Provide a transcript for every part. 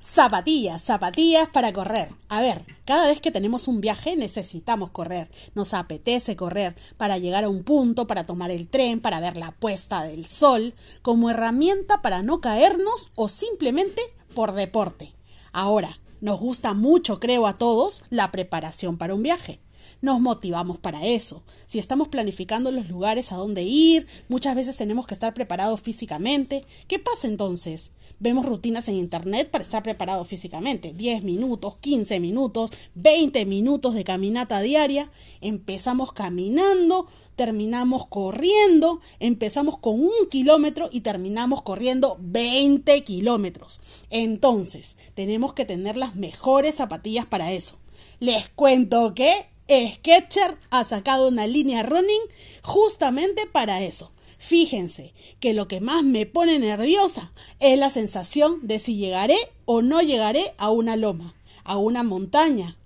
Zapatillas, zapatillas para correr. A ver, cada vez que tenemos un viaje necesitamos correr. Nos apetece correr para llegar a un punto, para tomar el tren, para ver la puesta del sol, como herramienta para no caernos o simplemente por deporte. Ahora, nos gusta mucho, creo a todos, la preparación para un viaje nos motivamos para eso. Si estamos planificando los lugares a dónde ir, muchas veces tenemos que estar preparados físicamente. ¿Qué pasa entonces? Vemos rutinas en Internet para estar preparados físicamente. 10 minutos, 15 minutos, 20 minutos de caminata diaria. Empezamos caminando, terminamos corriendo, empezamos con un kilómetro y terminamos corriendo 20 kilómetros. Entonces, tenemos que tener las mejores zapatillas para eso. Les cuento que Sketcher ha sacado una línea running justamente para eso. Fíjense que lo que más me pone nerviosa es la sensación de si llegaré o no llegaré a una loma, a una montaña,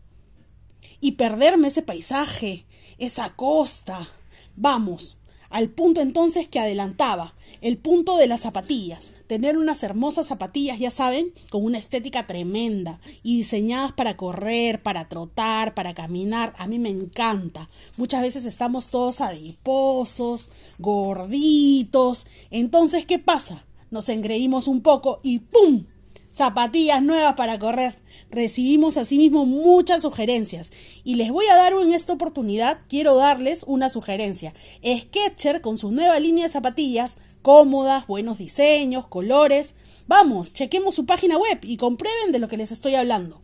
y perderme ese paisaje, esa costa. Vamos, al punto entonces que adelantaba, el punto de las zapatillas, tener unas hermosas zapatillas, ya saben, con una estética tremenda y diseñadas para correr, para trotar, para caminar, a mí me encanta. Muchas veces estamos todos adiposos, gorditos, entonces ¿qué pasa? Nos engreímos un poco y ¡pum! Zapatillas nuevas para correr. Recibimos asimismo muchas sugerencias y les voy a dar en esta oportunidad, quiero darles una sugerencia. Sketcher con su nueva línea de zapatillas, cómodas, buenos diseños, colores. Vamos, chequemos su página web y comprueben de lo que les estoy hablando.